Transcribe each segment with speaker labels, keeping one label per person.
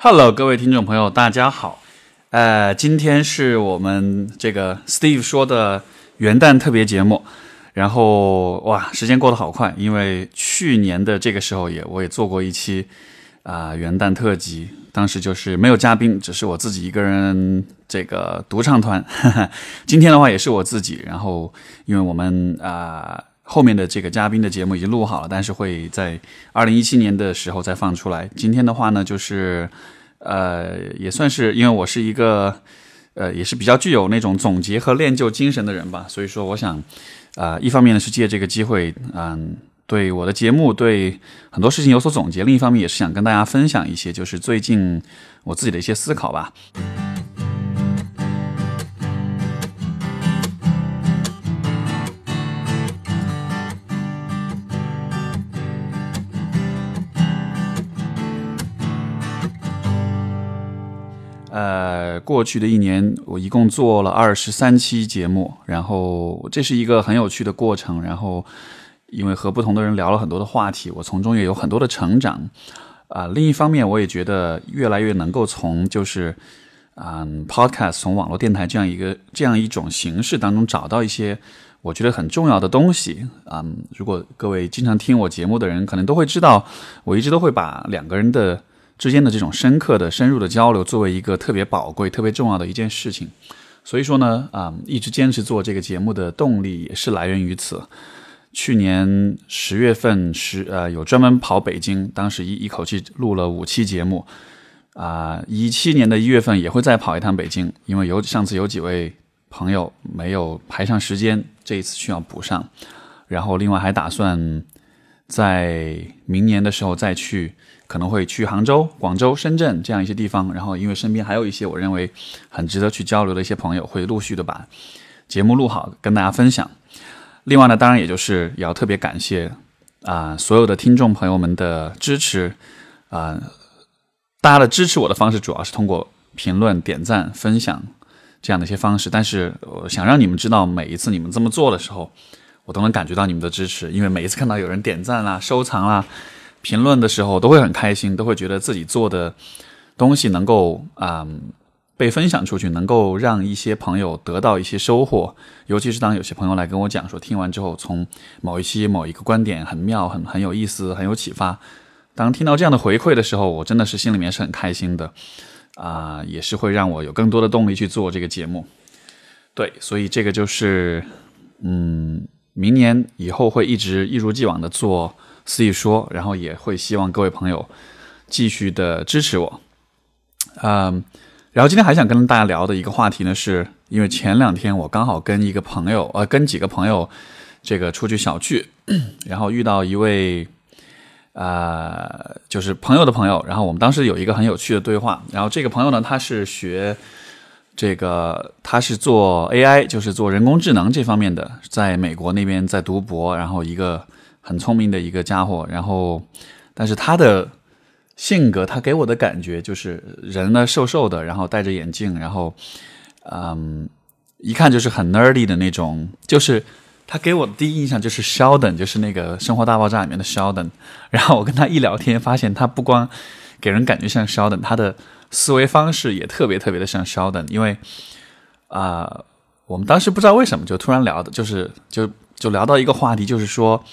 Speaker 1: Hello，各位听众朋友，大家好。呃，今天是我们这个 Steve 说的元旦特别节目。然后哇，时间过得好快，因为去年的这个时候也我也做过一期啊元旦特辑，当时就是没有嘉宾，只是我自己一个人这个独唱团。今天的话也是我自己，然后因为我们啊后面的这个嘉宾的节目已经录好了，但是会在二零一七年的时候再放出来。今天的话呢，就是呃也算是因为我是一个呃也是比较具有那种总结和练就精神的人吧，所以说我想。啊，一方面呢是借这个机会，嗯，对我的节目对很多事情有所总结；另一方面也是想跟大家分享一些，就是最近我自己的一些思考吧。呃，过去的一年，我一共做了二十三期节目，然后这是一个很有趣的过程。然后，因为和不同的人聊了很多的话题，我从中也有很多的成长。啊，另一方面，我也觉得越来越能够从就是嗯，podcast 从网络电台这样一个这样一种形式当中找到一些我觉得很重要的东西。嗯，如果各位经常听我节目的人，可能都会知道，我一直都会把两个人的。之间的这种深刻的、深入的交流，作为一个特别宝贵、特别重要的一件事情，所以说呢，啊，一直坚持做这个节目的动力也是来源于此。去年十月份十呃，有专门跑北京，当时一一口气录了五期节目，啊，一七年的一月份也会再跑一趟北京，因为有上次有几位朋友没有排上时间，这一次需要补上，然后另外还打算在明年的时候再去。可能会去杭州、广州、深圳这样一些地方，然后因为身边还有一些我认为很值得去交流的一些朋友，会陆续的把节目录好跟大家分享。另外呢，当然也就是也要特别感谢啊所有的听众朋友们的支持啊，大家的支持我的方式主要是通过评论、点赞、分享这样的一些方式，但是我想让你们知道，每一次你们这么做的时候，我都能感觉到你们的支持，因为每一次看到有人点赞啦、收藏啦。评论的时候都会很开心，都会觉得自己做的东西能够啊被分享出去，能够让一些朋友得到一些收获。尤其是当有些朋友来跟我讲说，听完之后从某一期某一个观点很妙、很很有意思、很有启发。当听到这样的回馈的时候，我真的是心里面是很开心的啊，也是会让我有更多的动力去做这个节目。对，所以这个就是嗯，明年以后会一直一如既往的做。肆意说，然后也会希望各位朋友继续的支持我，嗯，然后今天还想跟大家聊的一个话题呢，是因为前两天我刚好跟一个朋友，呃，跟几个朋友这个出去小聚，然后遇到一位，呃，就是朋友的朋友，然后我们当时有一个很有趣的对话，然后这个朋友呢，他是学这个，他是做 AI，就是做人工智能这方面的，在美国那边在读博，然后一个。很聪明的一个家伙，然后，但是他的性格，他给我的感觉就是人呢瘦瘦的，然后戴着眼镜，然后，嗯，一看就是很 nerdy 的那种。就是他给我的第一印象就是 Sheldon，就是那个《生活大爆炸》里面的 Sheldon。然后我跟他一聊天，发现他不光给人感觉像 Sheldon，他的思维方式也特别特别的像 Sheldon。因为啊，我们当时不知道为什么就突然聊的，就是就就聊到一个话题，就是说。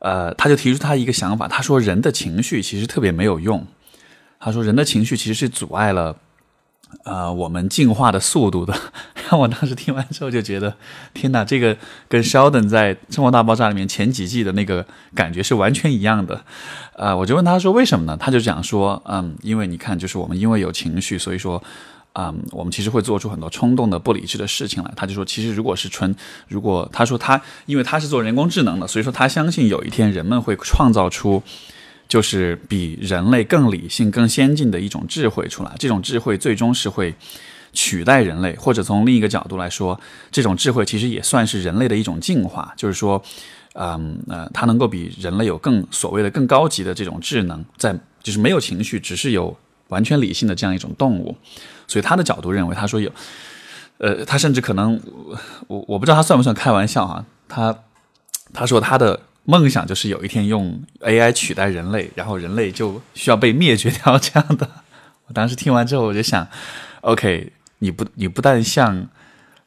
Speaker 1: 呃，他就提出他一个想法，他说人的情绪其实特别没有用。他说人的情绪其实是阻碍了呃我们进化的速度的。我当时听完之后就觉得，天哪，这个跟 Sheldon 在《生活大爆炸》里面前几季的那个感觉是完全一样的。呃，我就问他说为什么呢？他就讲说，嗯，因为你看，就是我们因为有情绪，所以说。啊，我们其实会做出很多冲动的、不理智的事情来。他就说，其实如果是纯，如果他说他，因为他是做人工智能的，所以说他相信有一天人们会创造出，就是比人类更理性、更先进的一种智慧出来。这种智慧最终是会取代人类，或者从另一个角度来说，这种智慧其实也算是人类的一种进化。就是说，嗯呃，它能够比人类有更所谓的更高级的这种智能，在就是没有情绪，只是有完全理性的这样一种动物。所以他的角度认为，他说有，呃，他甚至可能，我我不知道他算不算开玩笑啊。他他说他的梦想就是有一天用 AI 取代人类，然后人类就需要被灭绝掉这样的。我当时听完之后，我就想，OK，你不你不但像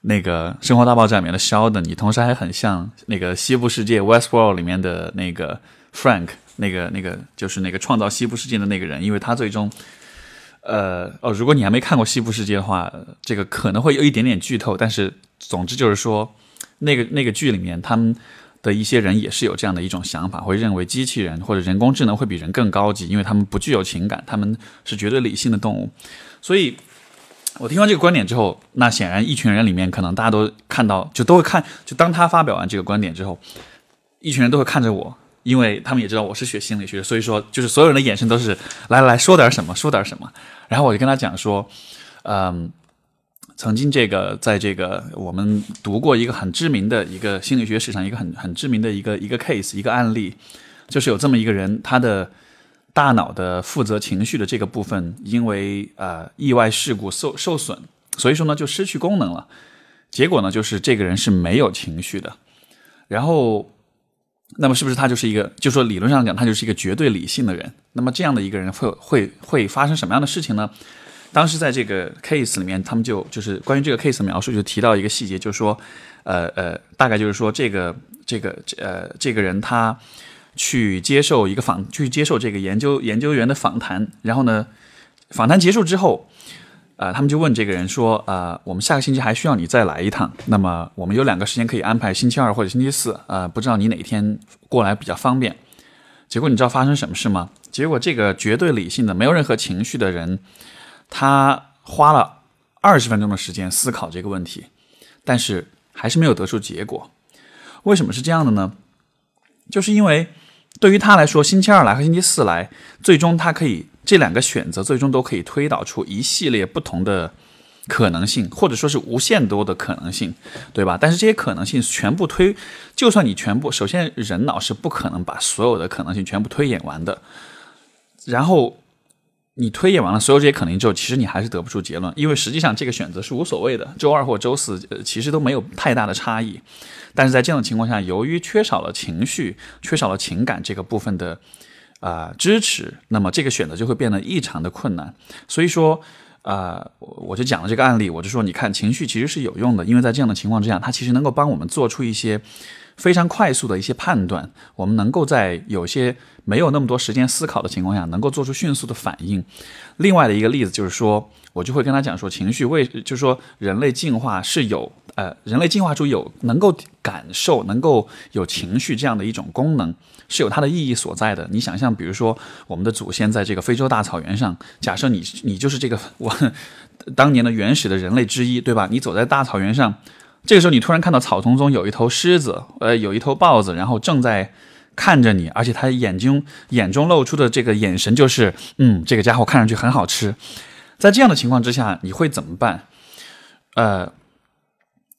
Speaker 1: 那个《生活大爆炸》里面的 Sheldon，你同时还很像那个《西部世界》Westworld 里面的那个 Frank，那个那个就是那个创造西部世界的那个人，因为他最终。呃哦，如果你还没看过《西部世界》的话，这个可能会有一点点剧透。但是，总之就是说，那个那个剧里面，他们的一些人也是有这样的一种想法，会认为机器人或者人工智能会比人更高级，因为他们不具有情感，他们是绝对理性的动物。所以，我听完这个观点之后，那显然一群人里面，可能大家都看到，就都会看，就当他发表完这个观点之后，一群人都会看着我。因为他们也知道我是学心理学，所以说就是所有人的眼神都是来来说点什么，说点什么。然后我就跟他讲说，嗯，曾经这个在这个我们读过一个很知名的一个心理学史上一个很很知名的一个一个 case 一个案例，就是有这么一个人，他的大脑的负责情绪的这个部分因为呃意外事故受受损，所以说呢就失去功能了。结果呢就是这个人是没有情绪的，然后。那么是不是他就是一个，就说理论上讲，他就是一个绝对理性的人？那么这样的一个人会会会发生什么样的事情呢？当时在这个 case 里面，他们就就是关于这个 case 的描述，就提到一个细节，就是说，呃呃，大概就是说这个这个呃这个人他去接受一个访，去接受这个研究研究员的访谈，然后呢，访谈结束之后。呃，他们就问这个人说：“呃，我们下个星期还需要你再来一趟。那么我们有两个时间可以安排，星期二或者星期四。呃，不知道你哪天过来比较方便。”结果你知道发生什么事吗？结果这个绝对理性的、没有任何情绪的人，他花了二十分钟的时间思考这个问题，但是还是没有得出结果。为什么是这样的呢？就是因为对于他来说，星期二来和星期四来，最终他可以。这两个选择最终都可以推导出一系列不同的可能性，或者说是无限多的可能性，对吧？但是这些可能性全部推，就算你全部，首先人脑是不可能把所有的可能性全部推演完的。然后你推演完了所有这些可能性之后，其实你还是得不出结论，因为实际上这个选择是无所谓的，周二或周四其实都没有太大的差异。但是在这样的情况下，由于缺少了情绪、缺少了情感这个部分的。啊，支持，那么这个选择就会变得异常的困难。所以说，啊，我就讲了这个案例，我就说，你看，情绪其实是有用的，因为在这样的情况之下，它其实能够帮我们做出一些非常快速的一些判断。我们能够在有些没有那么多时间思考的情况下，能够做出迅速的反应。另外的一个例子就是说，我就会跟他讲说，情绪为，就是说，人类进化是有，呃，人类进化出有能够感受、能够有情绪这样的一种功能。是有它的意义所在的。你想象，比如说我们的祖先在这个非洲大草原上，假设你你就是这个我当年的原始的人类之一，对吧？你走在大草原上，这个时候你突然看到草丛中有一头狮子，呃，有一头豹子，然后正在看着你，而且它眼睛眼中露出的这个眼神就是，嗯，这个家伙看上去很好吃。在这样的情况之下，你会怎么办？呃。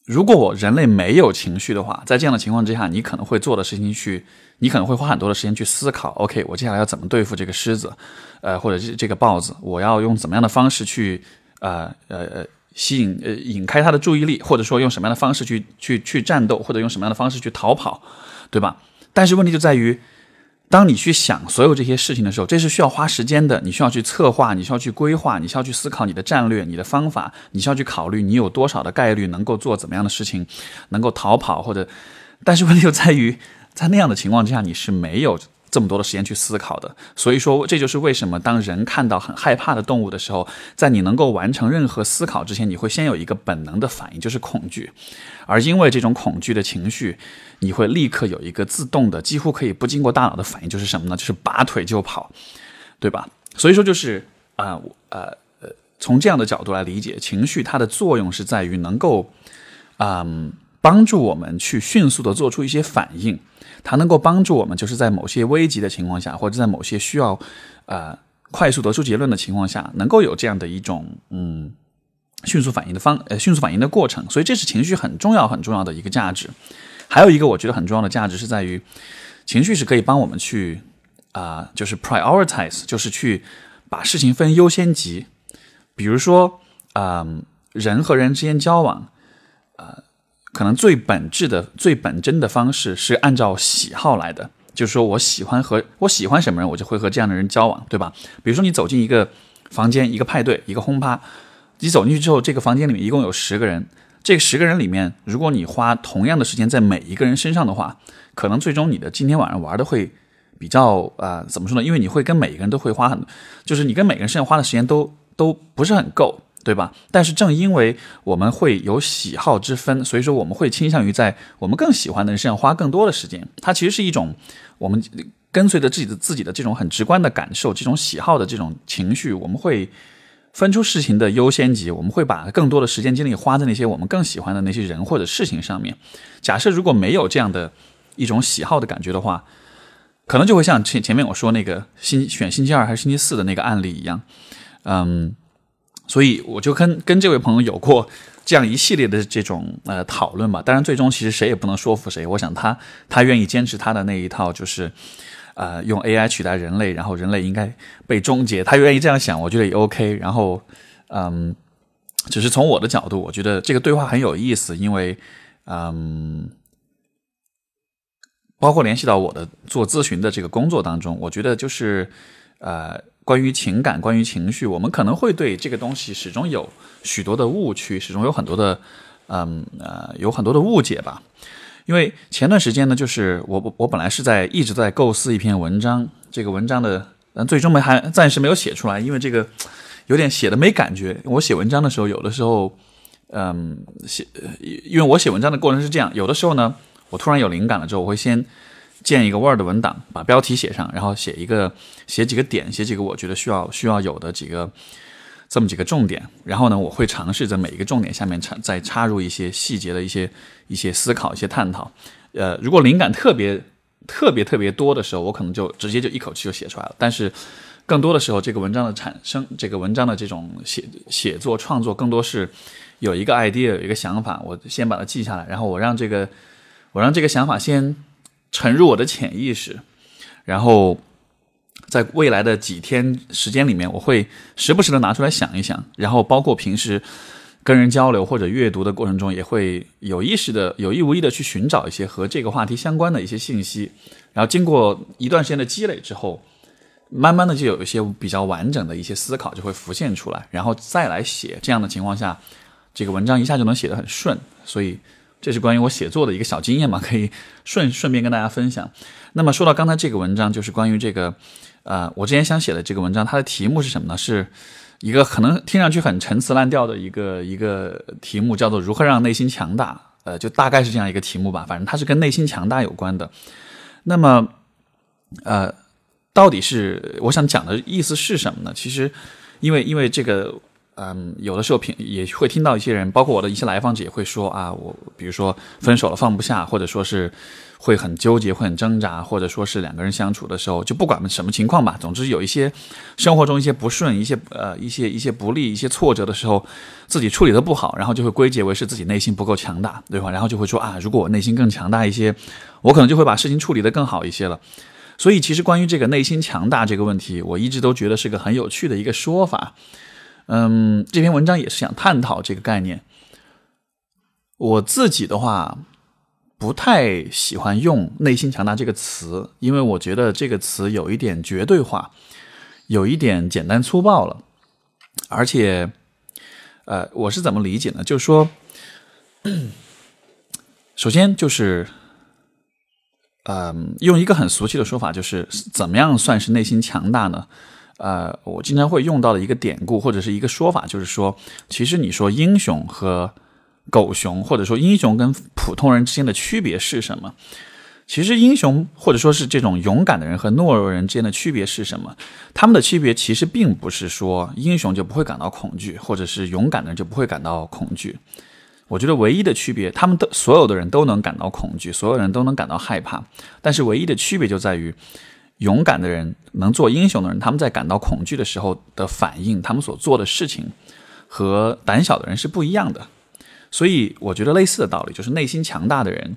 Speaker 1: 如果我人类没有情绪的话，在这样的情况之下，你可能会做的事情去，你可能会花很多的时间去思考。OK，我接下来要怎么对付这个狮子，呃，或者是这个豹子？我要用怎么样的方式去，呃呃呃，吸引呃引开他的注意力，或者说用什么样的方式去去去战斗，或者用什么样的方式去逃跑，对吧？但是问题就在于。当你去想所有这些事情的时候，这是需要花时间的。你需要去策划，你需要去规划，你需要去思考你的战略、你的方法，你需要去考虑你有多少的概率能够做怎么样的事情，能够逃跑或者。但是问题就在于，在那样的情况之下，你是没有。这么多的时间去思考的，所以说这就是为什么当人看到很害怕的动物的时候，在你能够完成任何思考之前，你会先有一个本能的反应，就是恐惧，而因为这种恐惧的情绪，你会立刻有一个自动的、几乎可以不经过大脑的反应，就是什么呢？就是拔腿就跑，对吧？所以说就是啊呃呃，从这样的角度来理解，情绪它的作用是在于能够嗯帮助我们去迅速的做出一些反应。它能够帮助我们，就是在某些危急的情况下，或者在某些需要，呃，快速得出结论的情况下，能够有这样的一种嗯迅速反应的方呃迅速反应的过程。所以这是情绪很重要很重要的一个价值。还有一个我觉得很重要的价值是在于，情绪是可以帮我们去啊，就是 prioritize，就是去把事情分优先级。比如说啊，人和人之间交往啊。可能最本质的、最本真的方式是按照喜好来的，就是说我喜欢和我喜欢什么人，我就会和这样的人交往，对吧？比如说你走进一个房间，一个派对，一个轰趴。你走进去之后，这个房间里面一共有十个人。这十个人里面，如果你花同样的时间在每一个人身上的话，可能最终你的今天晚上玩的会比较啊，怎么说呢？因为你会跟每一个人都会花很，就是你跟每个人身上花的时间都都不是很够，对吧？但是正因为我们会有喜好之分，所以说我们会倾向于在我们更喜欢的人身上花更多的时间。它其实是一种我们跟随着自己的自己的这种很直观的感受，这种喜好的这种情绪，我们会。分出事情的优先级，我们会把更多的时间精力花在那些我们更喜欢的那些人或者事情上面。假设如果没有这样的一种喜好的感觉的话，可能就会像前前面我说那个星选星期二还是星期四的那个案例一样，嗯，所以我就跟跟这位朋友有过这样一系列的这种呃讨论吧。当然，最终其实谁也不能说服谁。我想他他愿意坚持他的那一套，就是。呃，用 AI 取代人类，然后人类应该被终结。他愿意这样想，我觉得也 OK。然后，嗯，只是从我的角度，我觉得这个对话很有意思，因为，嗯，包括联系到我的做咨询的这个工作当中，我觉得就是呃，关于情感，关于情绪，我们可能会对这个东西始终有许多的误区，始终有很多的，嗯呃，有很多的误解吧。因为前段时间呢，就是我我我本来是在一直在构思一篇文章，这个文章的，嗯，最终没还暂时没有写出来，因为这个有点写的没感觉。我写文章的时候，有的时候，嗯，写，因为我写文章的过程是这样，有的时候呢，我突然有灵感了之后，我会先建一个 Word 文档，把标题写上，然后写一个写几个点，写几个我觉得需要需要有的几个。这么几个重点，然后呢，我会尝试在每一个重点下面插再插入一些细节的一些一些思考、一些探讨。呃，如果灵感特别特别特别多的时候，我可能就直接就一口气就写出来了。但是更多的时候，这个文章的产生，这个文章的这种写写作创作，更多是有一个 idea，有一个想法，我先把它记下来，然后我让这个我让这个想法先沉入我的潜意识，然后。在未来的几天时间里面，我会时不时的拿出来想一想，然后包括平时跟人交流或者阅读的过程中，也会有意识的、有意无意的去寻找一些和这个话题相关的一些信息。然后经过一段时间的积累之后，慢慢的就有一些比较完整的一些思考就会浮现出来，然后再来写。这样的情况下，这个文章一下就能写得很顺。所以这是关于我写作的一个小经验嘛，可以顺顺便跟大家分享。那么说到刚才这个文章，就是关于这个。呃，我之前想写的这个文章，它的题目是什么呢？是一个可能听上去很陈词滥调的一个一个题目，叫做“如何让内心强大”。呃，就大概是这样一个题目吧。反正它是跟内心强大有关的。那么，呃，到底是我想讲的意思是什么呢？其实，因为因为这个，嗯，有的时候平也会听到一些人，包括我的一些来访者也会说啊，我比如说分手了放不下，或者说是。会很纠结，会很挣扎，或者说是两个人相处的时候，就不管什么情况吧，总之有一些生活中一些不顺，一些呃一些一些不利，一些挫折的时候，自己处理的不好，然后就会归结为是自己内心不够强大，对吧？然后就会说啊，如果我内心更强大一些，我可能就会把事情处理得更好一些了。所以其实关于这个内心强大这个问题，我一直都觉得是个很有趣的一个说法。嗯，这篇文章也是想探讨这个概念。我自己的话。不太喜欢用“内心强大”这个词，因为我觉得这个词有一点绝对化，有一点简单粗暴了。而且，呃，我是怎么理解呢？就是说，首先就是，嗯，用一个很俗气的说法，就是怎么样算是内心强大呢？呃，我经常会用到的一个典故或者是一个说法，就是说，其实你说英雄和。狗熊或者说英雄跟普通人之间的区别是什么？其实英雄或者说是这种勇敢的人和懦弱人之间的区别是什么？他们的区别其实并不是说英雄就不会感到恐惧，或者是勇敢的人就不会感到恐惧。我觉得唯一的区别，他们的所有的人都能感到恐惧，所有人都能感到害怕。但是唯一的区别就在于，勇敢的人能做英雄的人，他们在感到恐惧的时候的反应，他们所做的事情和胆小的人是不一样的。所以我觉得类似的道理就是内心强大的人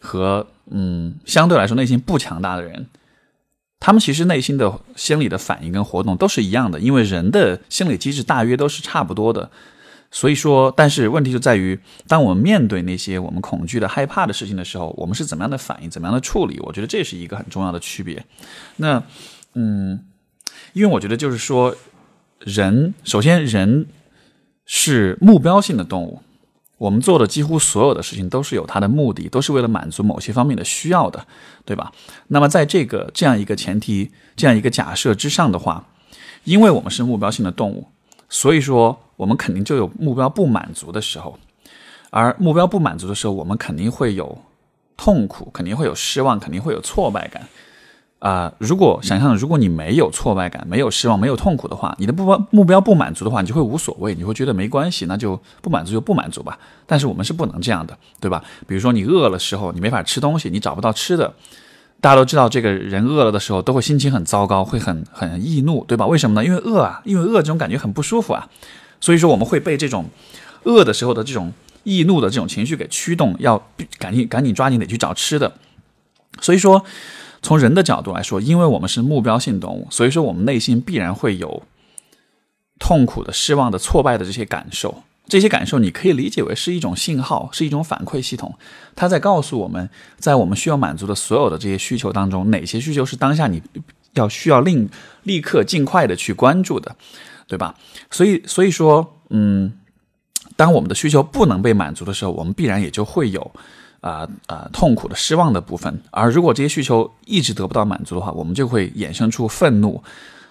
Speaker 1: 和嗯相对来说内心不强大的人，他们其实内心的心理的反应跟活动都是一样的，因为人的心理机制大约都是差不多的。所以说，但是问题就在于，当我们面对那些我们恐惧的、害怕的事情的时候，我们是怎么样的反应，怎么样的处理？我觉得这是一个很重要的区别。那嗯，因为我觉得就是说。人首先人是目标性的动物，我们做的几乎所有的事情都是有它的目的，都是为了满足某些方面的需要的，对吧？那么在这个这样一个前提、这样一个假设之上的话，因为我们是目标性的动物，所以说我们肯定就有目标不满足的时候，而目标不满足的时候，我们肯定会有痛苦，肯定会有失望，肯定会有挫败感。啊，如果想象，如果你没有挫败感、没有失望、没有痛苦的话，你的目标目标不满足的话，你就会无所谓，你会觉得没关系，那就不满足就不满足吧。但是我们是不能这样的，对吧？比如说你饿了时候，你没法吃东西，你找不到吃的，大家都知道，这个人饿了的时候都会心情很糟糕，会很很易怒，对吧？为什么呢？因为饿啊，因为饿这种感觉很不舒服啊，所以说我们会被这种饿的时候的这种易怒的这种情绪给驱动，要赶紧赶紧抓紧得去找吃的，所以说。从人的角度来说，因为我们是目标性动物，所以说我们内心必然会有痛苦的、失望的、挫败的这些感受。这些感受你可以理解为是一种信号，是一种反馈系统，它在告诉我们在我们需要满足的所有的这些需求当中，哪些需求是当下你要需要立立刻尽快的去关注的，对吧？所以，所以说，嗯，当我们的需求不能被满足的时候，我们必然也就会有。啊啊，痛苦的、失望的部分。而如果这些需求一直得不到满足的话，我们就会衍生出愤怒，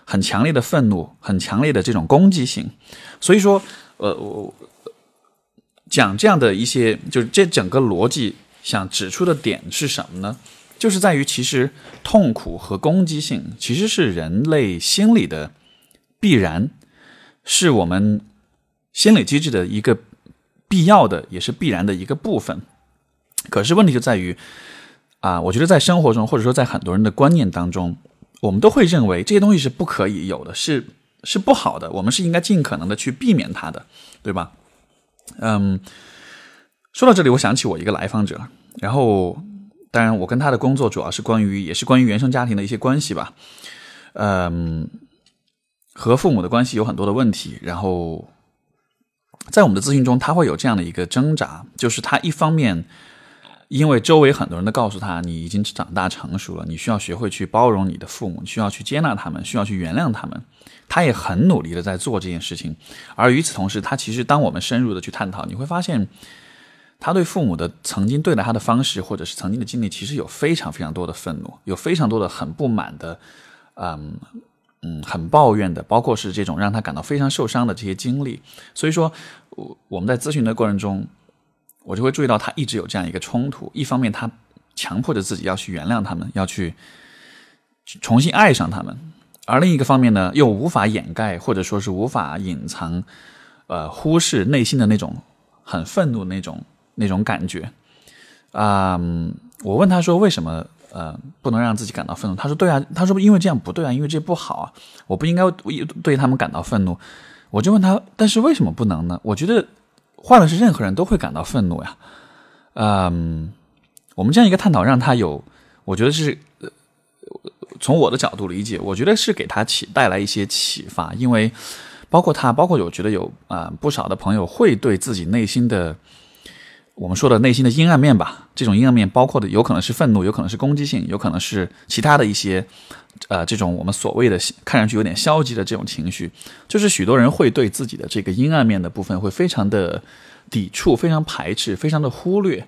Speaker 1: 很强烈的愤怒，很强烈的这种攻击性。所以说，呃，我讲这样的一些，就是这整个逻辑想指出的点是什么呢？就是在于，其实痛苦和攻击性其实是人类心理的必然，是我们心理机制的一个必要的，也是必然的一个部分。可是问题就在于，啊，我觉得在生活中，或者说在很多人的观念当中，我们都会认为这些东西是不可以有的，是是不好的，我们是应该尽可能的去避免它的，对吧？嗯，说到这里，我想起我一个来访者，然后当然我跟他的工作主要是关于，也是关于原生家庭的一些关系吧，嗯，和父母的关系有很多的问题，然后在我们的咨询中，他会有这样的一个挣扎，就是他一方面。因为周围很多人都告诉他，你已经长大成熟了，你需要学会去包容你的父母，需要去接纳他们，需要去原谅他们。他也很努力的在做这件事情。而与此同时，他其实当我们深入的去探讨，你会发现，他对父母的曾经对待他的方式，或者是曾经的经历，其实有非常非常多的愤怒，有非常多的很不满的，嗯嗯，很抱怨的，包括是这种让他感到非常受伤的这些经历。所以说，我我们在咨询的过程中。我就会注意到他一直有这样一个冲突，一方面他强迫着自己要去原谅他们，要去重新爱上他们，而另一个方面呢，又无法掩盖或者说是无法隐藏，呃，忽视内心的那种很愤怒那种那种感觉。啊，我问他说为什么呃不能让自己感到愤怒？他说对啊，他说因为这样不对啊，因为这不好啊，我不应该对他们感到愤怒。我就问他，但是为什么不能呢？我觉得。换了是任何人都会感到愤怒呀，嗯，我们这样一个探讨让他有，我觉得是从我的角度理解，我觉得是给他启带来一些启发，因为包括他，包括我觉得有啊不少的朋友会对自己内心的我们说的内心的阴暗面吧，这种阴暗面包括的有可能是愤怒，有可能是攻击性，有可能是其他的一些。呃，这种我们所谓的看上去有点消极的这种情绪，就是许多人会对自己的这个阴暗面的部分会非常的抵触、非常排斥、非常的忽略。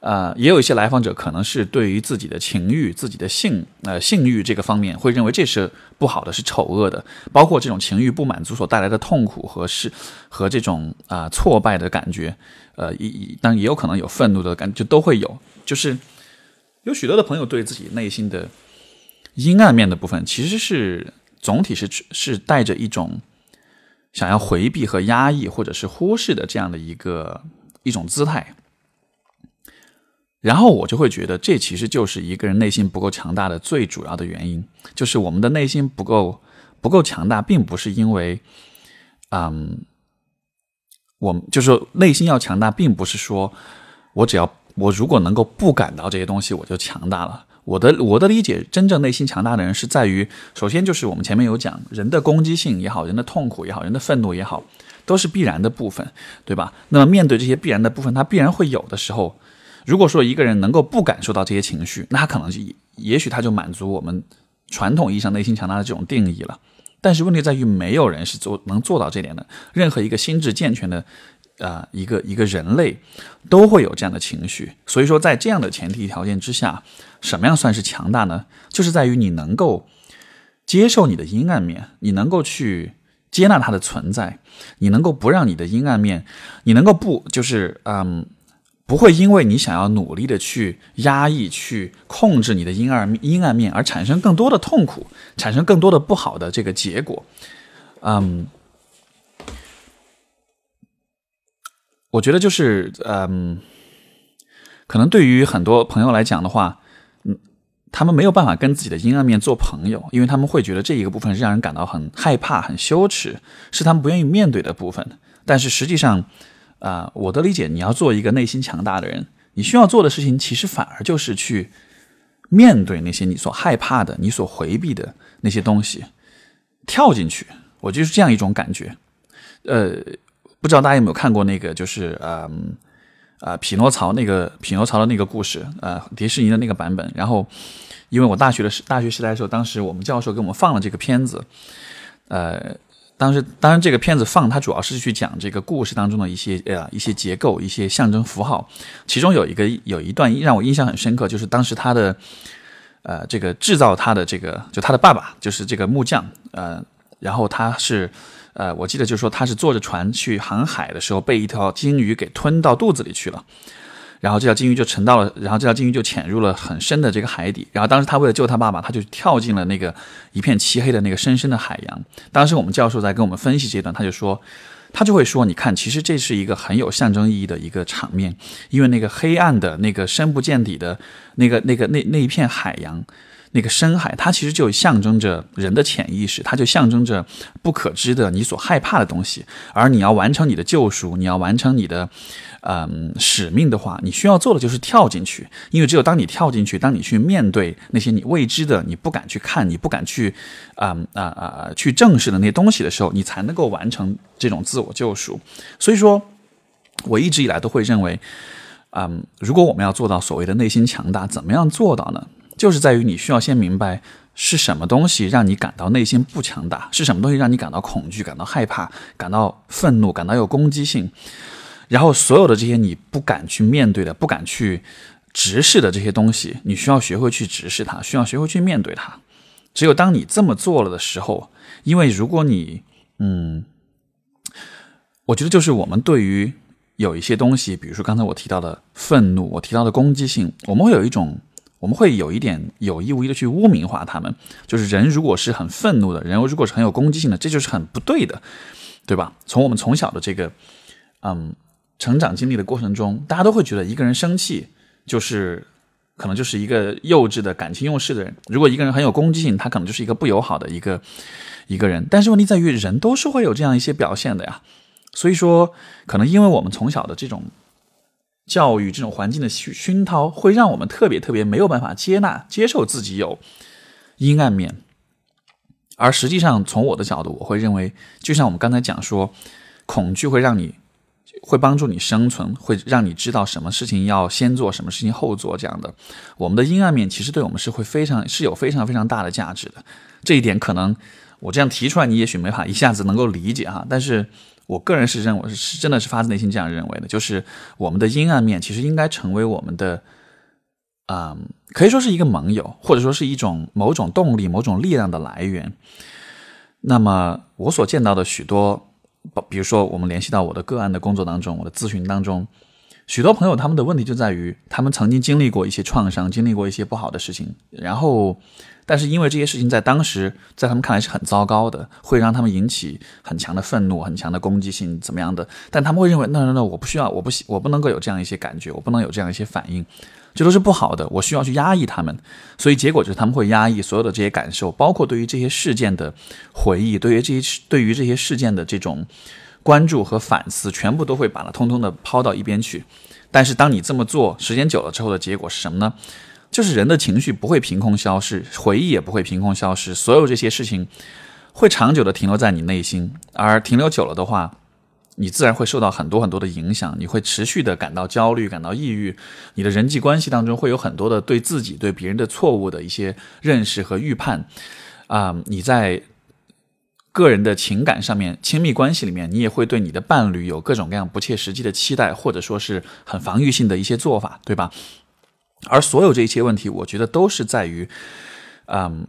Speaker 1: 呃，也有一些来访者可能是对于自己的情欲、自己的性呃性欲这个方面，会认为这是不好的、是丑恶的。包括这种情欲不满足所带来的痛苦和是和这种啊挫败的感觉，呃，一当然也有可能有愤怒的感觉，就都会有。就是有许多的朋友对自己内心的。阴暗面的部分其实是总体是是带着一种想要回避和压抑，或者是忽视的这样的一个一种姿态。然后我就会觉得，这其实就是一个人内心不够强大的最主要的原因，就是我们的内心不够不够强大，并不是因为，嗯，我就是内心要强大，并不是说我只要我如果能够不感到这些东西，我就强大了。我的我的理解，真正内心强大的人是在于，首先就是我们前面有讲，人的攻击性也好，人的痛苦也好，人的愤怒也好，都是必然的部分，对吧？那么面对这些必然的部分，他必然会有的时候，如果说一个人能够不感受到这些情绪，那他可能就也许他就满足我们传统意义上内心强大的这种定义了，但是问题在于，没有人是做能做到这点的。任何一个心智健全的，啊，一个一个人类，都会有这样的情绪。所以说，在这样的前提条件之下，什么样算是强大呢？就是在于你能够接受你的阴暗面，你能够去接纳它的存在，你能够不让你的阴暗面，你能够不就是嗯。不会因为你想要努力的去压抑、去控制你的阴暗阴暗面而产生更多的痛苦，产生更多的不好的这个结果。嗯，我觉得就是嗯，可能对于很多朋友来讲的话，嗯，他们没有办法跟自己的阴暗面做朋友，因为他们会觉得这一个部分是让人感到很害怕、很羞耻，是他们不愿意面对的部分。但是实际上。啊，我的理解，你要做一个内心强大的人，你需要做的事情，其实反而就是去面对那些你所害怕的、你所回避的那些东西，跳进去。我就是这样一种感觉。呃，不知道大家有没有看过那个，就是呃啊，匹诺曹那个匹诺曹的那个故事，呃，迪士尼的那个版本。然后，因为我大学的时大学时代的时候，当时我们教授给我们放了这个片子，呃。当时，当然，这个片子放它主要是去讲这个故事当中的一些呃一些结构、一些象征符号。其中有一个有一段让我印象很深刻，就是当时他的呃这个制造他的这个就他的爸爸就是这个木匠呃，然后他是呃我记得就是说他是坐着船去航海的时候被一条鲸鱼给吞到肚子里去了。然后这条鲸鱼就沉到了，然后这条鲸鱼就潜入了很深的这个海底。然后当时他为了救他爸爸，他就跳进了那个一片漆黑的那个深深的海洋。当时我们教授在跟我们分析这段，他就说，他就会说，你看，其实这是一个很有象征意义的一个场面，因为那个黑暗的那个深不见底的那个那个那那一片海洋。那个深海，它其实就象征着人的潜意识，它就象征着不可知的你所害怕的东西。而你要完成你的救赎，你要完成你的，嗯，使命的话，你需要做的就是跳进去。因为只有当你跳进去，当你去面对那些你未知的、你不敢去看、你不敢去，啊啊啊，去正视的那些东西的时候，你才能够完成这种自我救赎。所以说，我一直以来都会认为，嗯，如果我们要做到所谓的内心强大，怎么样做到呢？就是在于你需要先明白是什么东西让你感到内心不强大，是什么东西让你感到恐惧、感到害怕、感到愤怒、感到有攻击性，然后所有的这些你不敢去面对的、不敢去直视的这些东西，你需要学会去直视它，需要学会去面对它。只有当你这么做了的时候，因为如果你，嗯，我觉得就是我们对于有一些东西，比如说刚才我提到的愤怒，我提到的攻击性，我们会有一种。我们会有一点有意无意的去污名化他们，就是人如果是很愤怒的，人如果是很有攻击性的，这就是很不对的，对吧？从我们从小的这个，嗯，成长经历的过程中，大家都会觉得一个人生气就是可能就是一个幼稚的感情用事的人。如果一个人很有攻击性，他可能就是一个不友好的一个一个人。但是问题在于，人都是会有这样一些表现的呀。所以说，可能因为我们从小的这种。教育这种环境的熏熏陶，会让我们特别特别没有办法接纳、接受自己有阴暗面。而实际上，从我的角度，我会认为，就像我们刚才讲说，恐惧会让你会帮助你生存，会让你知道什么事情要先做，什么事情后做这样的。我们的阴暗面其实对我们是会非常是有非常非常大的价值的。这一点可能我这样提出来，你也许没法一下子能够理解哈，但是。我个人是认为是真的是发自内心这样认为的，就是我们的阴暗面其实应该成为我们的，嗯，可以说是一个盟友，或者说是一种某种动力、某种力量的来源。那么我所见到的许多，比如说我们联系到我的个案的工作当中，我的咨询当中，许多朋友他们的问题就在于，他们曾经经历过一些创伤，经历过一些不好的事情，然后。但是因为这些事情在当时在他们看来是很糟糕的，会让他们引起很强的愤怒、很强的攻击性，怎么样的？但他们会认为，那那那我不需要，我不我不能够有这样一些感觉，我不能有这样一些反应，这都是不好的。我需要去压抑他们，所以结果就是他们会压抑所有的这些感受，包括对于这些事件的回忆，对于这些对于这些事件的这种关注和反思，全部都会把它通通的抛到一边去。但是当你这么做，时间久了之后的结果是什么呢？就是人的情绪不会凭空消失，回忆也不会凭空消失，所有这些事情会长久的停留在你内心，而停留久了的话，你自然会受到很多很多的影响，你会持续的感到焦虑，感到抑郁，你的人际关系当中会有很多的对自己、对别人的错误的一些认识和预判，啊，你在个人的情感上面，亲密关系里面，你也会对你的伴侣有各种各样不切实际的期待，或者说是很防御性的一些做法，对吧？而所有这一切问题，我觉得都是在于，嗯，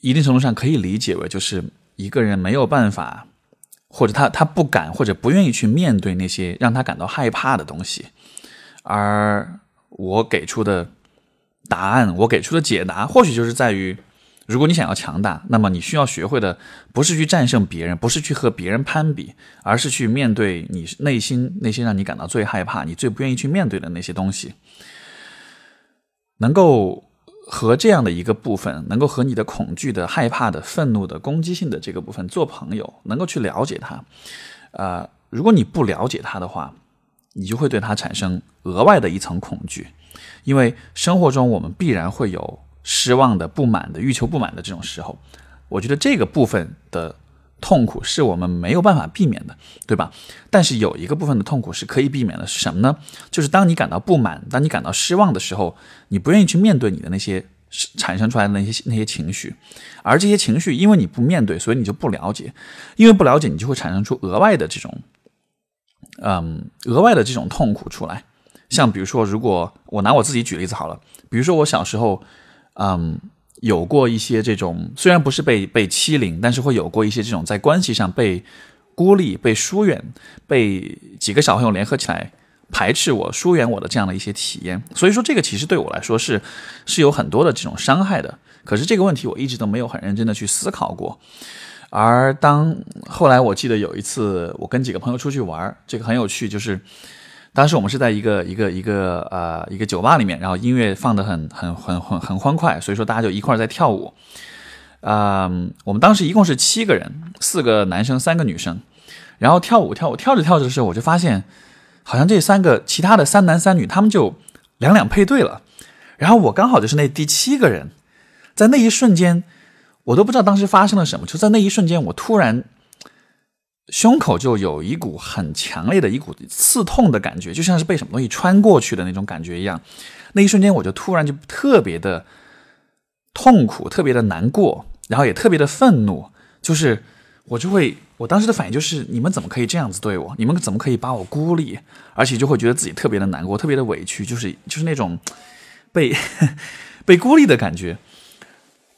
Speaker 1: 一定程度上可以理解为，就是一个人没有办法，或者他他不敢或者不愿意去面对那些让他感到害怕的东西，而我给出的答案，我给出的解答，或许就是在于。如果你想要强大，那么你需要学会的不是去战胜别人，不是去和别人攀比，而是去面对你内心那些让你感到最害怕、你最不愿意去面对的那些东西。能够和这样的一个部分，能够和你的恐惧的、害怕的、愤怒的、攻击性的这个部分做朋友，能够去了解它。呃，如果你不了解它的话，你就会对它产生额外的一层恐惧，因为生活中我们必然会有。失望的、不满的、欲求不满的这种时候，我觉得这个部分的痛苦是我们没有办法避免的，对吧？但是有一个部分的痛苦是可以避免的，是什么呢？就是当你感到不满、当你感到失望的时候，你不愿意去面对你的那些产生出来的那些那些情绪，而这些情绪因为你不面对，所以你就不了解，因为不了解，你就会产生出额外的这种，嗯，额外的这种痛苦出来。像比如说，如果我拿我自己举例子好了，比如说我小时候。嗯，有过一些这种，虽然不是被被欺凌，但是会有过一些这种在关系上被孤立、被疏远、被几个小朋友联合起来排斥我、疏远我的这样的一些体验。所以说，这个其实对我来说是是有很多的这种伤害的。可是这个问题我一直都没有很认真的去思考过。而当后来我记得有一次我跟几个朋友出去玩，这个很有趣，就是。当时我们是在一个一个一个呃一个酒吧里面，然后音乐放的很很很很很欢快，所以说大家就一块在跳舞。啊，我们当时一共是七个人，四个男生，三个女生，然后跳舞跳舞跳着跳着的时候，我就发现好像这三个其他的三男三女他们就两两配对了，然后我刚好就是那第七个人，在那一瞬间，我都不知道当时发生了什么，就在那一瞬间，我突然。胸口就有一股很强烈的一股刺痛的感觉，就像是被什么东西穿过去的那种感觉一样。那一瞬间，我就突然就特别的痛苦，特别的难过，然后也特别的愤怒。就是我就会，我当时的反应就是：你们怎么可以这样子对我？你们怎么可以把我孤立？而且就会觉得自己特别的难过，特别的委屈，就是就是那种被 被孤立的感觉。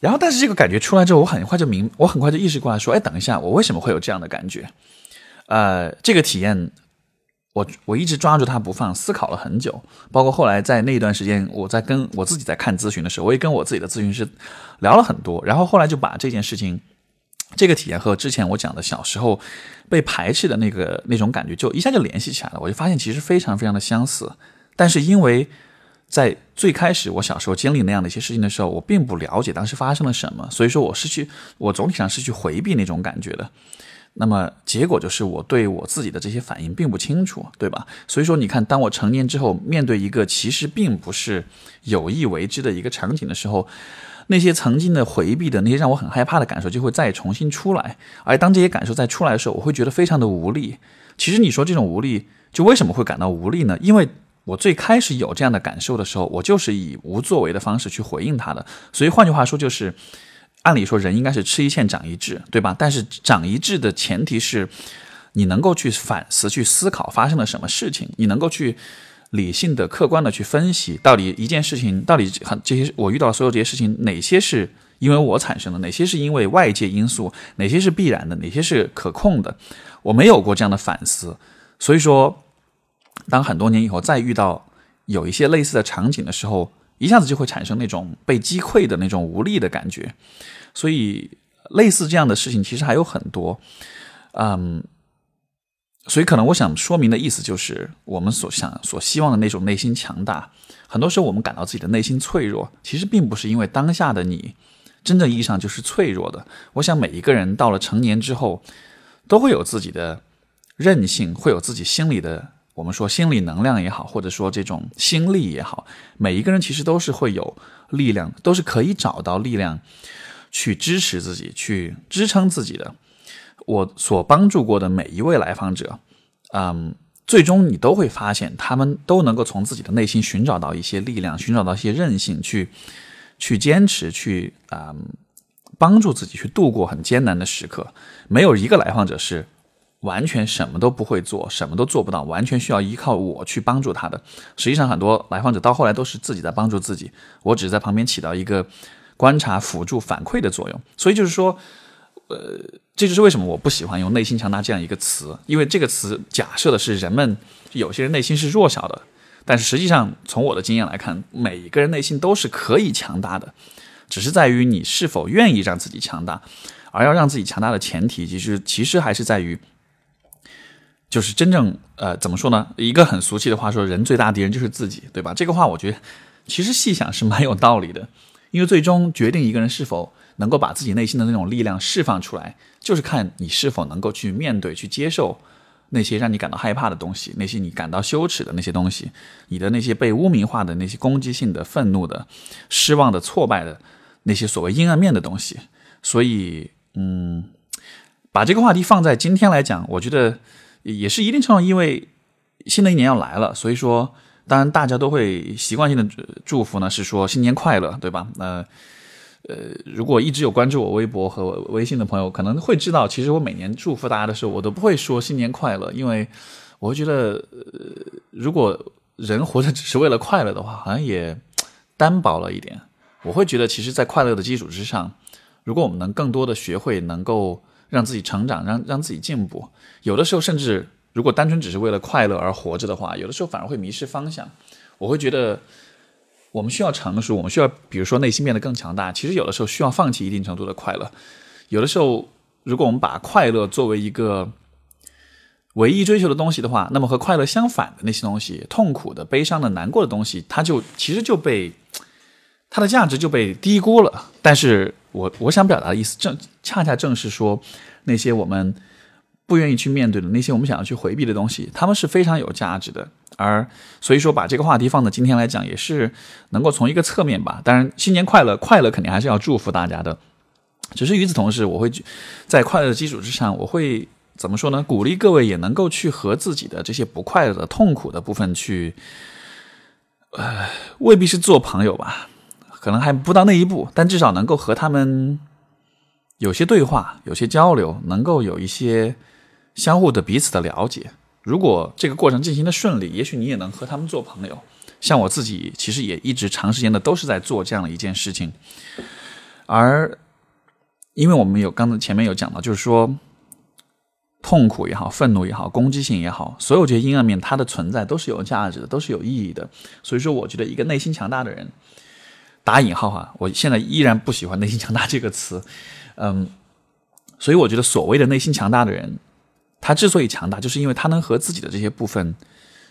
Speaker 1: 然后，但是这个感觉出来之后，我很快就明，我很快就意识过来，说：“哎，等一下，我为什么会有这样的感觉？”呃，这个体验，我我一直抓住它不放，思考了很久。包括后来在那一段时间，我在跟我自己在看咨询的时候，我也跟我自己的咨询师聊了很多。然后后来就把这件事情，这个体验和之前我讲的小时候被排斥的那个那种感觉，就一下就联系起来了。我就发现其实非常非常的相似，但是因为。在最开始我小时候经历那样的一些事情的时候，我并不了解当时发生了什么，所以说我是去，我总体上是去回避那种感觉的。那么结果就是我对我自己的这些反应并不清楚，对吧？所以说你看，当我成年之后，面对一个其实并不是有意为之的一个场景的时候，那些曾经的回避的那些让我很害怕的感受就会再重新出来。而当这些感受再出来的时候，我会觉得非常的无力。其实你说这种无力，就为什么会感到无力呢？因为我最开始有这样的感受的时候，我就是以无作为的方式去回应他的。所以换句话说，就是按理说人应该是吃一堑长一智，对吧？但是长一智的前提是你能够去反思、去思考发生了什么事情，你能够去理性的、客观的去分析，到底一件事情到底很这些我遇到所有这些事情，哪些是因为我产生的，哪些是因为外界因素，哪些是必然的，哪些是可控的？我没有过这样的反思，所以说。当很多年以后再遇到有一些类似的场景的时候，一下子就会产生那种被击溃的那种无力的感觉。所以，类似这样的事情其实还有很多。嗯，所以可能我想说明的意思就是，我们所想、所希望的那种内心强大，很多时候我们感到自己的内心脆弱，其实并不是因为当下的你真正意义上就是脆弱的。我想每一个人到了成年之后，都会有自己的韧性，会有自己心里的。我们说心理能量也好，或者说这种心力也好，每一个人其实都是会有力量，都是可以找到力量去支持自己、去支撑自己的。我所帮助过的每一位来访者，嗯，最终你都会发现，他们都能够从自己的内心寻找到一些力量，寻找到一些韧性，去去坚持，去啊，帮助自己去度过很艰难的时刻。没有一个来访者是完全什么都不会做，什么都做不到，完全需要依靠我去帮助他的。实际上，很多来访者到后来都是自己在帮助自己，我只是在旁边起到一个观察、辅助、反馈的作用。所以就是说，呃，这就是为什么我不喜欢用“内心强大”这样一个词，因为这个词假设的是人们有些人内心是弱小的。但是实际上，从我的经验来看，每一个人内心都是可以强大的，只是在于你是否愿意让自己强大。而要让自己强大的前提，其实其实还是在于，就是真正呃怎么说呢？一个很俗气的话说，人最大敌人就是自己，对吧？这个话我觉得其实细想是蛮有道理的，因为最终决定一个人是否能够把自己内心的那种力量释放出来，就是看你是否能够去面对、去接受。那些让你感到害怕的东西，那些你感到羞耻的那些东西，你的那些被污名化的那些攻击性的、愤怒的、失望的、挫败的那些所谓阴暗面的东西。所以，嗯，把这个话题放在今天来讲，我觉得也是一定程度因为新的一年要来了，所以说，当然大家都会习惯性的祝福呢，是说新年快乐，对吧？那。呃，如果一直有关注我微博和微信的朋友，可能会知道，其实我每年祝福大家的时候，我都不会说新年快乐，因为我会觉得，呃，如果人活着只是为了快乐的话，好像也单薄了一点。我会觉得，其实，在快乐的基础之上，如果我们能更多的学会，能够让自己成长，让让自己进步，有的时候甚至如果单纯只是为了快乐而活着的话，有的时候反而会迷失方向。我会觉得。我们需要成熟，我们需要，比如说内心变得更强大。其实有的时候需要放弃一定程度的快乐。有的时候，如果我们把快乐作为一个唯一追求的东西的话，那么和快乐相反的那些东西，痛苦的、悲伤的、难过的东西，它就其实就被它的价值就被低估了。但是我我想表达的意思，正恰恰正是说那些我们。不愿意去面对的那些我们想要去回避的东西，他们是非常有价值的。而所以说，把这个话题放到今天来讲，也是能够从一个侧面吧。当然，新年快乐，快乐肯定还是要祝福大家的。只是与此同时，我会在快乐的基础之上，我会怎么说呢？鼓励各位也能够去和自己的这些不快乐的、痛苦的部分去，呃，未必是做朋友吧，可能还不到那一步，但至少能够和他们有些对话，有些交流，能够有一些。相互的彼此的了解，如果这个过程进行的顺利，也许你也能和他们做朋友。像我自己，其实也一直长时间的都是在做这样的一件事情。而因为我们有刚才前面有讲到，就是说痛苦也好，愤怒也好，攻击性也好，所有这些阴暗面，它的存在都是有价值的，都是有意义的。所以说，我觉得一个内心强大的人，打引号哈，我现在依然不喜欢“内心强大”这个词。嗯，所以我觉得所谓的内心强大的人。他之所以强大，就是因为他能和自己的这些部分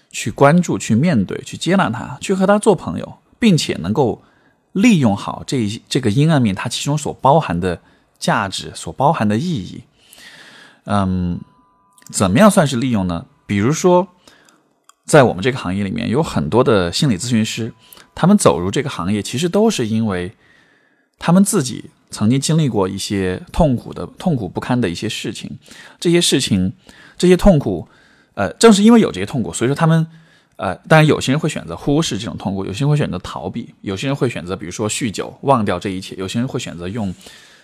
Speaker 1: 去关注、去面对、去接纳他，去和他做朋友，并且能够利用好这一这个阴暗面它其中所包含的价值、所包含的意义。嗯，怎么样算是利用呢？比如说，在我们这个行业里面，有很多的心理咨询师，他们走入这个行业，其实都是因为他们自己。曾经经历过一些痛苦的、痛苦不堪的一些事情，这些事情、这些痛苦，呃，正是因为有这些痛苦，所以说他们，呃，当然有些人会选择忽视这种痛苦，有些人会选择逃避，有些人会选择，比如说酗酒忘掉这一切，有些人会选择用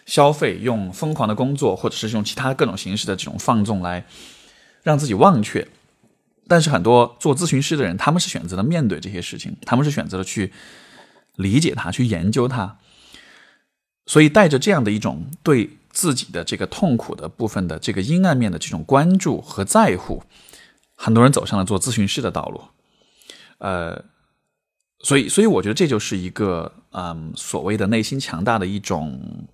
Speaker 1: 消费、用疯狂的工作，或者是用其他各种形式的这种放纵来让自己忘却。但是很多做咨询师的人，他们是选择了面对这些事情，他们是选择了去理解它、去研究它。所以，带着这样的一种对自己的这个痛苦的部分的这个阴暗面的这种关注和在乎，很多人走上了做咨询师的道路。呃，所以，所以我觉得这就是一个嗯所谓的内心强大的一种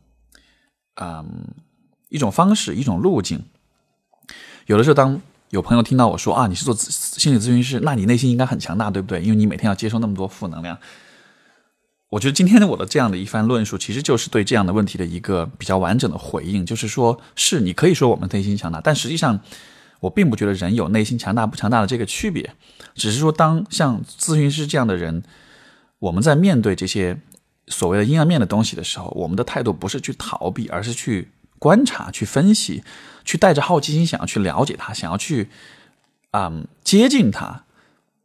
Speaker 1: 嗯一种方式，一种路径。有的时候，当有朋友听到我说啊，你是做心理咨询师，那你内心应该很强大，对不对？因为你每天要接受那么多负能量。我觉得今天的我的这样的一番论述，其实就是对这样的问题的一个比较完整的回应。就是说，是你可以说我们内心强大，但实际上，我并不觉得人有内心强大不强大的这个区别。只是说，当像咨询师这样的人，我们在面对这些所谓的阴暗面的东西的时候，我们的态度不是去逃避，而是去观察、去分析、去带着好奇心想要去了解它，想要去嗯接近它，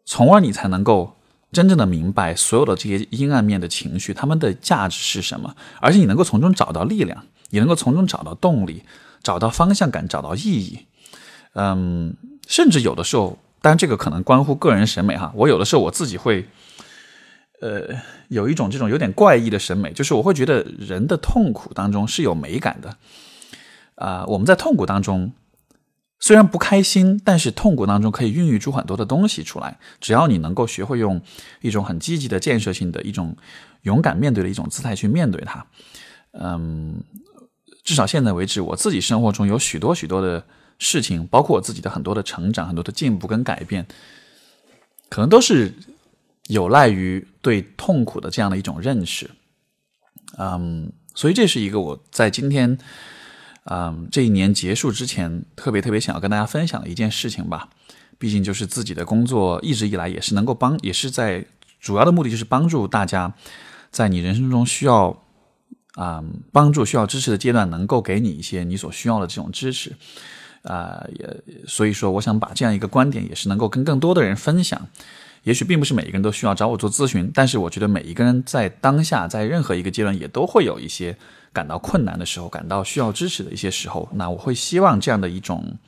Speaker 1: 从而你才能够。真正的明白所有的这些阴暗面的情绪，他们的价值是什么？而且你能够从中找到力量，你能够从中找到动力，找到方向感，找到意义。嗯，甚至有的时候，当然这个可能关乎个人审美哈。我有的时候我自己会，呃，有一种这种有点怪异的审美，就是我会觉得人的痛苦当中是有美感的。啊，我们在痛苦当中。虽然不开心，但是痛苦当中可以孕育出很多的东西出来。只要你能够学会用一种很积极的、建设性的一种勇敢面对的一种姿态去面对它，嗯，至少现在为止，我自己生活中有许多许多的事情，包括我自己的很多的成长、很多的进步跟改变，可能都是有赖于对痛苦的这样的一种认识。嗯，所以这是一个我在今天。嗯，这一年结束之前，特别特别想要跟大家分享的一件事情吧。毕竟就是自己的工作一直以来也是能够帮，也是在主要的目的就是帮助大家，在你人生中需要啊帮助、需要支持的阶段，能够给你一些你所需要的这种支持。啊，也所以说，我想把这样一个观点，也是能够跟更多的人分享。也许并不是每一个人都需要找我做咨询，但是我觉得每一个人在当下，在任何一个阶段，也都会有一些。感到困难的时候，感到需要支持的一些时候，那我会希望这样的一种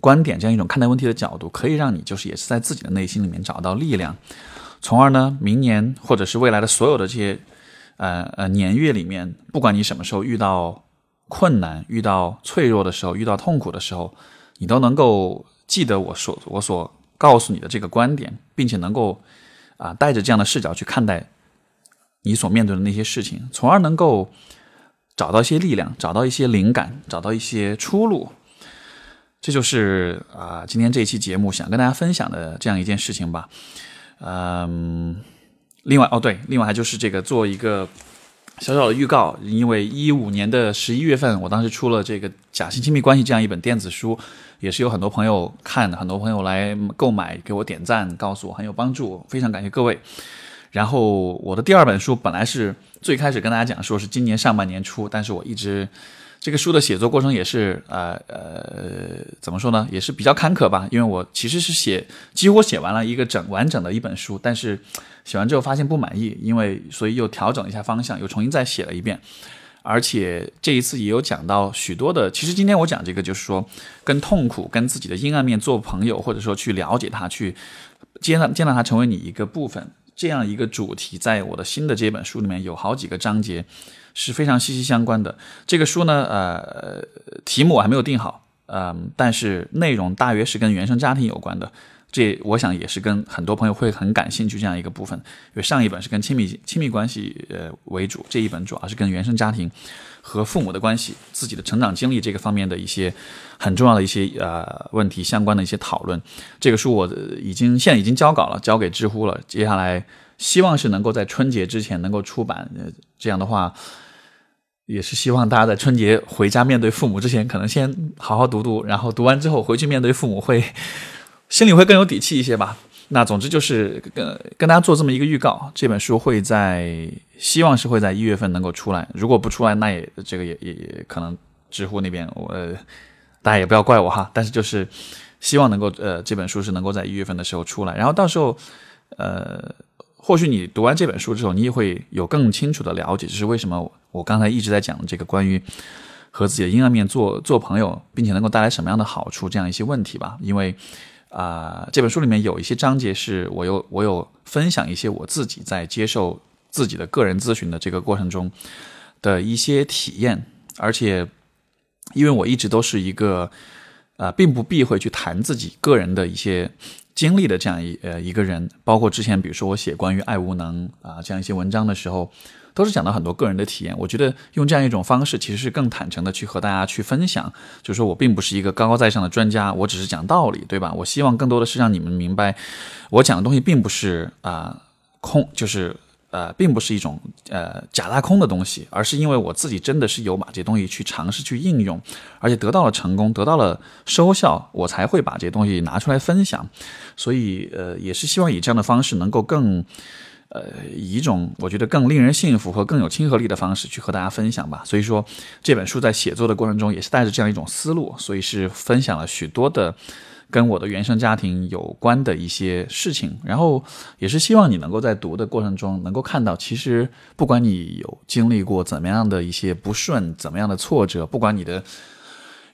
Speaker 1: 观点，这样一种看待问题的角度，可以让你就是也是在自己的内心里面找到力量，从而呢，明年或者是未来的所有的这些呃呃年月里面，不管你什么时候遇到困难、遇到脆弱的时候、遇到痛苦的时候，你都能够记得我所我所告诉你的这个观点，并且能够啊带着这样的视角去看待你所面对的那些事情，从而能够。找到一些力量，找到一些灵感，找到一些出路，这就是啊，今天这一期节目想跟大家分享的这样一件事情吧。嗯，另外哦对，另外还就是这个做一个小小的预告，因为一五年的十一月份，我当时出了这个《假性亲密关系》这样一本电子书，也是有很多朋友看，很多朋友来购买，给我点赞，告诉我很有帮助，非常感谢各位。然后我的第二本书本来是最开始跟大家讲说是今年上半年出，但是我一直这个书的写作过程也是呃呃怎么说呢，也是比较坎坷吧，因为我其实是写几乎写完了一个整完整的一本书，但是写完之后发现不满意，因为所以又调整一下方向，又重新再写了一遍，而且这一次也有讲到许多的，其实今天我讲这个就是说跟痛苦跟自己的阴暗面做朋友，或者说去了解它，去接纳接纳它成为你一个部分。这样一个主题，在我的新的这本书里面有好几个章节是非常息息相关的。这个书呢，呃，题目我还没有定好，嗯，但是内容大约是跟原生家庭有关的。这我想也是跟很多朋友会很感兴趣这样一个部分。因为上一本是跟亲密亲密关系呃为主，这一本主要是跟原生家庭和父母的关系、自己的成长经历这个方面的一些很重要的一些呃问题相关的一些讨论。这个书我已经现在已经交稿了，交给知乎了。接下来希望是能够在春节之前能够出版。这样的话，也是希望大家在春节回家面对父母之前，可能先好好读读，然后读完之后回去面对父母会。心里会更有底气一些吧。那总之就是跟跟大家做这么一个预告，这本书会在希望是会在一月份能够出来。如果不出来，那也这个也也也可能知乎那边我大家也不要怪我哈。但是就是希望能够呃这本书是能够在一月份的时候出来，然后到时候呃或许你读完这本书之后，你也会有更清楚的了解，就是为什么我刚才一直在讲这个关于和自己的阴暗面做做朋友，并且能够带来什么样的好处这样一些问题吧，因为。啊，这本书里面有一些章节是我有我有分享一些我自己在接受自己的个人咨询的这个过程中的一些体验，而且因为我一直都是一个呃并不避讳去谈自己个人的一些经历的这样一呃一个人，包括之前比如说我写关于爱无能啊这样一些文章的时候。都是讲到很多个人的体验，我觉得用这样一种方式，其实是更坦诚的去和大家去分享。就是说我并不是一个高高在上的专家，我只是讲道理，对吧？我希望更多的是让你们明白，我讲的东西并不是啊空，就是呃，并不是一种呃假大空的东西，而是因为我自己真的是有把这些东西去尝试去应用，而且得到了成功，得到了收效，我才会把这些东西拿出来分享。所以呃，也是希望以这样的方式能够更。呃，以一种我觉得更令人信服和更有亲和力的方式去和大家分享吧。所以说，这本书在写作的过程中也是带着这样一种思路，所以是分享了许多的跟我的原生家庭有关的一些事情。然后也是希望你能够在读的过程中能够看到，其实不管你有经历过怎么样的一些不顺、怎么样的挫折，不管你的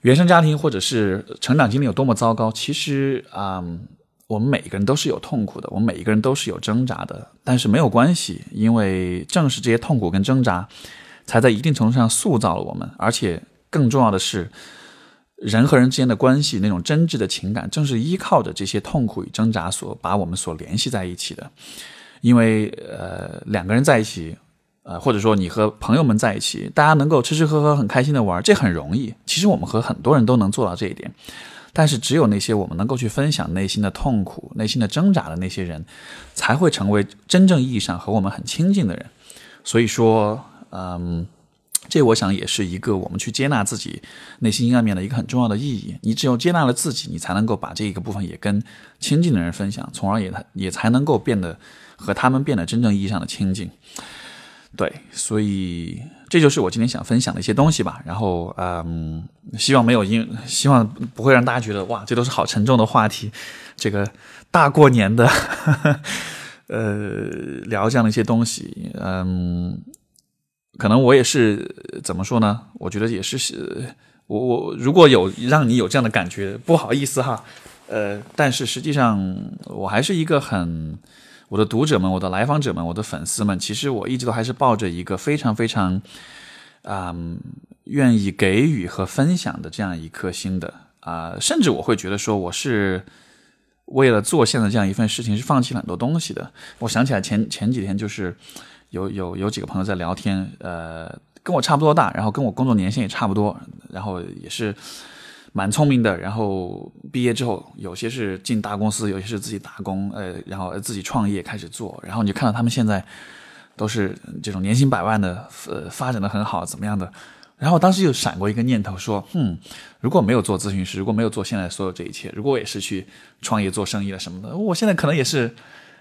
Speaker 1: 原生家庭或者是成长经历有多么糟糕，其实啊。我们每一个人都是有痛苦的，我们每一个人都是有挣扎的，但是没有关系，因为正是这些痛苦跟挣扎，才在一定程度上塑造了我们。而且更重要的是，人和人之间的关系那种真挚的情感，正是依靠着这些痛苦与挣扎所把我们所联系在一起的。因为呃，两个人在一起，呃，或者说你和朋友们在一起，大家能够吃吃喝喝，很开心的玩，这很容易。其实我们和很多人都能做到这一点。但是，只有那些我们能够去分享内心的痛苦、内心的挣扎的那些人，才会成为真正意义上和我们很亲近的人。所以说，嗯，这我想也是一个我们去接纳自己内心阴暗面的一个很重要的意义。你只有接纳了自己，你才能够把这一个部分也跟亲近的人分享，从而也也才能够变得和他们变得真正意义上的亲近。对，所以这就是我今天想分享的一些东西吧。然后，嗯，希望没有因，希望不会让大家觉得哇，这都是好沉重的话题。这个大过年的，呃，聊这样的一些东西，嗯，可能我也是怎么说呢？我觉得也是，是我我如果有让你有这样的感觉，不好意思哈。呃，但是实际上我还是一个很。我的读者们，我的来访者们，我的粉丝们，其实我一直都还是抱着一个非常非常，嗯，愿意给予和分享的这样一颗心的啊，甚至我会觉得说，我是为了做现在这样一份事情，是放弃了很多东西的。我想起来前前几天就是有有有几个朋友在聊天，呃，跟我差不多大，然后跟我工作年限也差不多，然后也是。蛮聪明的，然后毕业之后，有些是进大公司，有些是自己打工，呃，然后自己创业开始做，然后你就看到他们现在都是这种年薪百万的，呃，发展的很好，怎么样的？然后当时就闪过一个念头，说，嗯，如果没有做咨询师，如果没有做现在所有这一切，如果我也是去创业做生意了什么的，我现在可能也是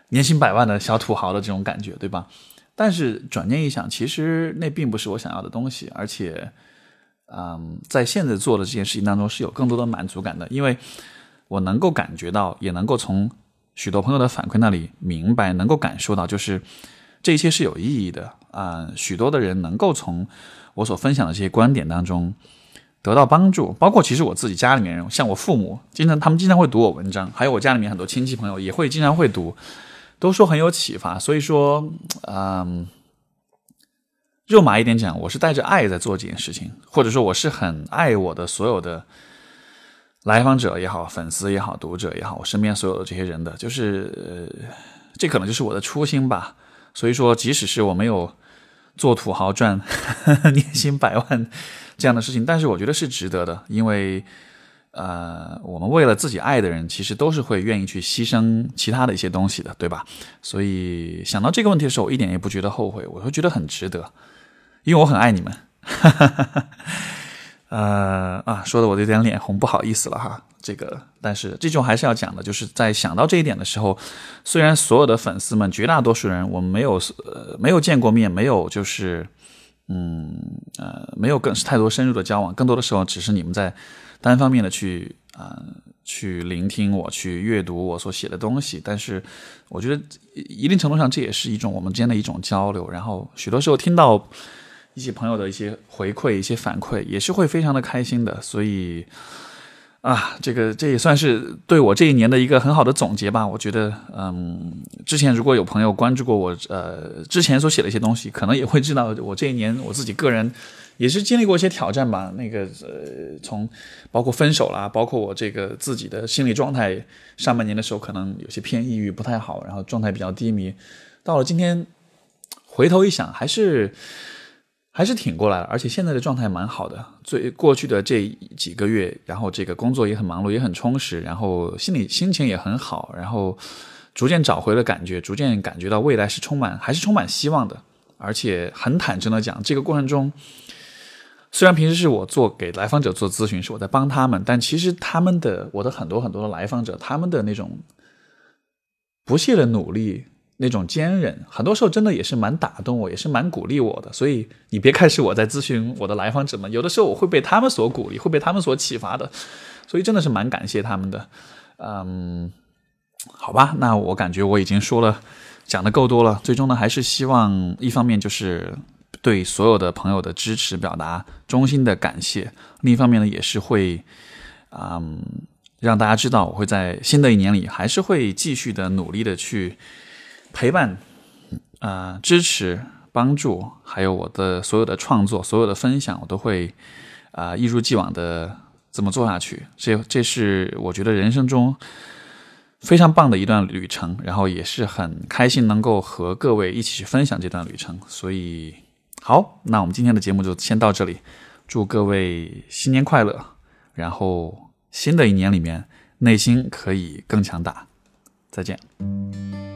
Speaker 1: 年薪百万的小土豪的这种感觉，对吧？但是转念一想，其实那并不是我想要的东西，而且。嗯，在现在做的这件事情当中是有更多的满足感的，因为我能够感觉到，也能够从许多朋友的反馈那里明白，能够感受到，就是这些是有意义的啊。许多的人能够从我所分享的这些观点当中得到帮助，包括其实我自己家里面人，像我父母，经常他们经常会读我文章，还有我家里面很多亲戚朋友也会经常会读，都说很有启发。所以说，嗯。肉麻一点讲，我是带着爱在做这件事情，或者说我是很爱我的所有的来访者也好、粉丝也好、读者也好，我身边所有的这些人的，就是这可能就是我的初心吧。所以说，即使是我没有做土豪赚 年薪百万这样的事情，但是我觉得是值得的，因为呃，我们为了自己爱的人，其实都是会愿意去牺牲其他的一些东西的，对吧？所以想到这个问题的时候，我一点也不觉得后悔，我会觉得很值得。因为我很爱你们，呃啊，说的我有点脸红，不好意思了哈。这个，但是这种还是要讲的，就是在想到这一点的时候，虽然所有的粉丝们，绝大多数人我们没有呃没有见过面，没有就是嗯呃没有更是太多深入的交往，更多的时候只是你们在单方面的去啊去聆听我，去阅读我所写的东西。但是我觉得一定程度上这也是一种我们之间的一种交流。然后许多时候听到。一些朋友的一些回馈、一些反馈，也是会非常的开心的。所以，啊，这个这也算是对我这一年的一个很好的总结吧。我觉得，嗯，之前如果有朋友关注过我，呃，之前所写的一些东西，可能也会知道我这一年我自己个人也是经历过一些挑战吧。那个，呃，从包括分手啦，包括我这个自己的心理状态，上半年的时候可能有些偏抑郁，不太好，然后状态比较低迷。到了今天，回头一想，还是。还是挺过来了，而且现在的状态蛮好的。最过去的这几个月，然后这个工作也很忙碌，也很充实，然后心里心情也很好，然后逐渐找回了感觉，逐渐感觉到未来是充满，还是充满希望的。而且很坦诚的讲，这个过程中，虽然平时是我做给来访者做咨询，是我在帮他们，但其实他们的我的很多很多的来访者，他们的那种不懈的努力，那种坚韧，很多时候真的也是蛮打动我，也是蛮鼓励我的。所以你别看是我在咨询我的来访者们，有的时候我会被他们所鼓励，会被他们所启发的。所以真的是蛮感谢他们的。嗯，好吧，那我感觉我已经说了，讲的够多了。最终呢，还是希望一方面就是对所有的朋友的支持表达衷心的感谢，另一方面呢，也是会，嗯，让大家知道我会在新的一年里还是会继续的努力的去。陪伴，啊，支持、帮助，还有我的所有的创作、所有的分享，我都会啊一如既往的这么做下去。这这是我觉得人生中非常棒的一段旅程，然后也是很开心能够和各位一起去分享这段旅程。所以，好，那我们今天的节目就先到这里。祝各位新年快乐，然后新的一年里面内心可以更强大。再见。